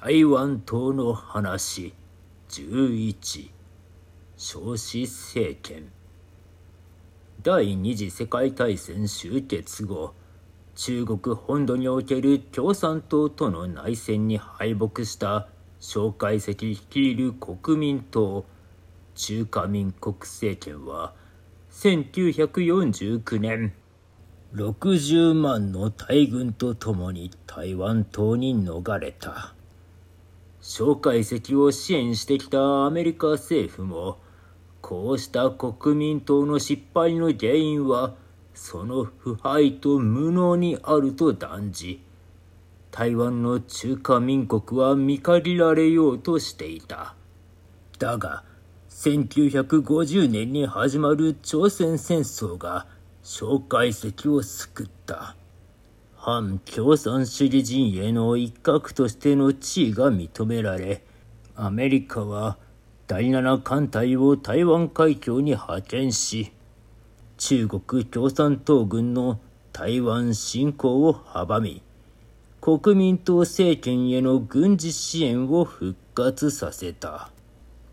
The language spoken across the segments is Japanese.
台湾島の話。11少子政権。第二次世界大戦終結後中国本土における共産党との内戦に敗北した蒋介石率いる国民党。中華民国政権は1949年60万の大軍と共に台湾島に逃れた。蒋介石を支援してきたアメリカ政府もこうした国民党の失敗の原因はその腐敗と無能にあると断じ台湾の中華民国は見限られようとしていた。だが1950年に始まる朝鮮戦争が蒋介石を救った。反共産主義陣営の一角としての地位が認められアメリカは第七艦隊を台湾海峡に派遣し中国共産党軍の台湾侵攻を阻み、国民党政権への軍事支援を復活させた。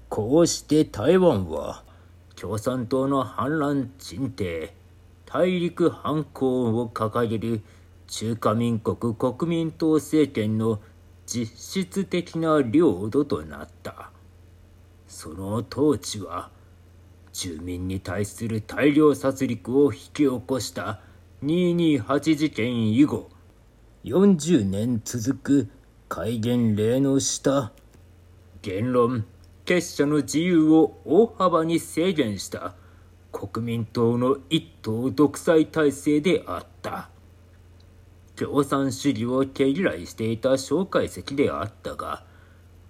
こうして台湾は共産党の反乱鎮定、大陸反抗を掲げる中華民国国民党政権の実質的な領土となった。その統治は住民に対する大量殺戮を引き起こした228事件以後40年続く戒厳令の下言論結社の自由を大幅に制限した国民党の一党独裁体制であった共産主義を毛嫌いしていた蒋介石であったが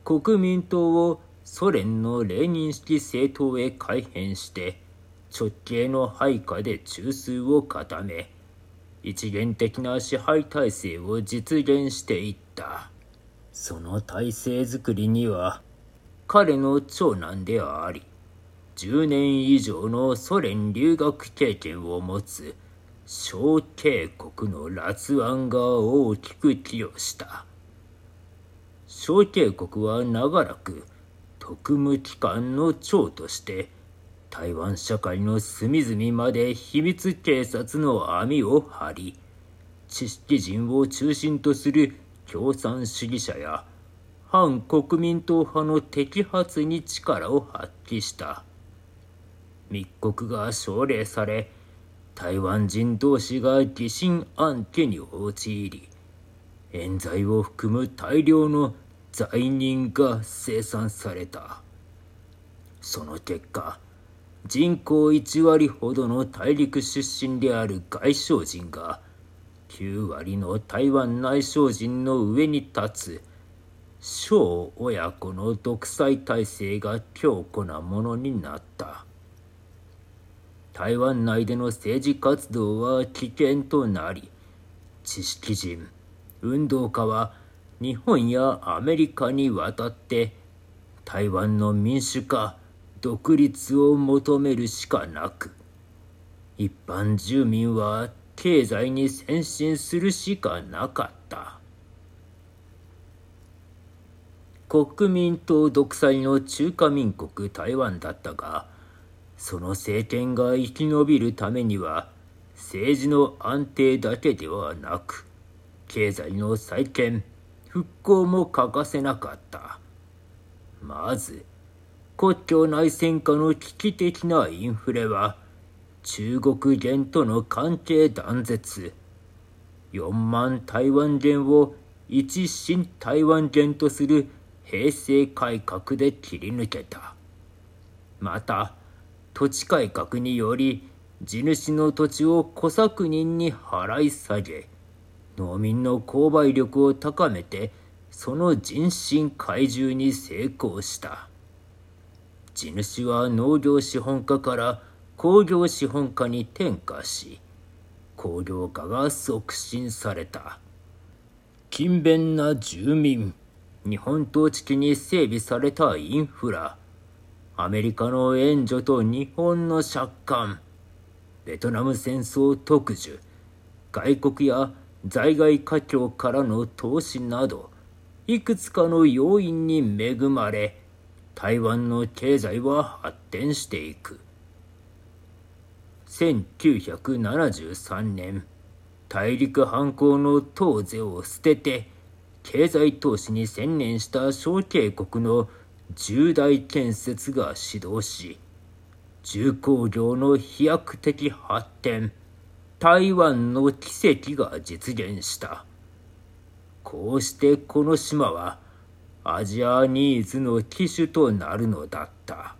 国民党をソ連のレーニン式政党へ改変して直系の配下で中枢を固め一元的な支配体制を実現していった。その体制づくりには彼の長男であり10年以上のソ連留学経験を持つ小帝国の辣腕が大きく寄与した。小帝国は長らく特務機関の長として台湾社会の隅々まで秘密警察の網を張り知識人を中心とする共産主義者や反国民党派の摘発に力を発揮した。密告が奨励され台湾人同士が疑心暗鬼に陥り冤罪を含む大量の罪人が生産された。その結果人口1割ほどの大陸出身である外省人が9割の台湾内省人の上に立つ小親子の独裁体制が強固なものになった。台湾内での政治活動は危険となり知識人運動家は日本やアメリカに渡って台湾の民主化独立を求めるしかなく一般住民は経済に先進するしかなかった。国民党独裁の中華民国台湾だったがその政権が生き延びるためには政治の安定だけではなく経済の再建復興も欠かせなかった。まず、国境内戦下の危機的なインフレは、中国元との関係断絶、4万台湾元を一新台湾元とする平成改革で切り抜けた。また、土地改革により、地主の土地を小作人に払い下げ、農民の購買力を高めてその人心懐柔に成功した。地主は農業資本家から工業資本家に転化し工業化が促進された。勤勉な住民日本統治期に整備されたインフラ。アメリカの援助と日本の借款。ベトナム戦争特需。外国や在外華僑からの投資など。いくつかの要因に恵まれ台湾の経済は発展していく。1973年大陸反抗の東勢を捨てて経済投資に専念した小渓国の重大建設が始動し重工業の飛躍的発展台湾の奇跡が実現した。こうしてこの島はアジアニーズの機種となるのだった。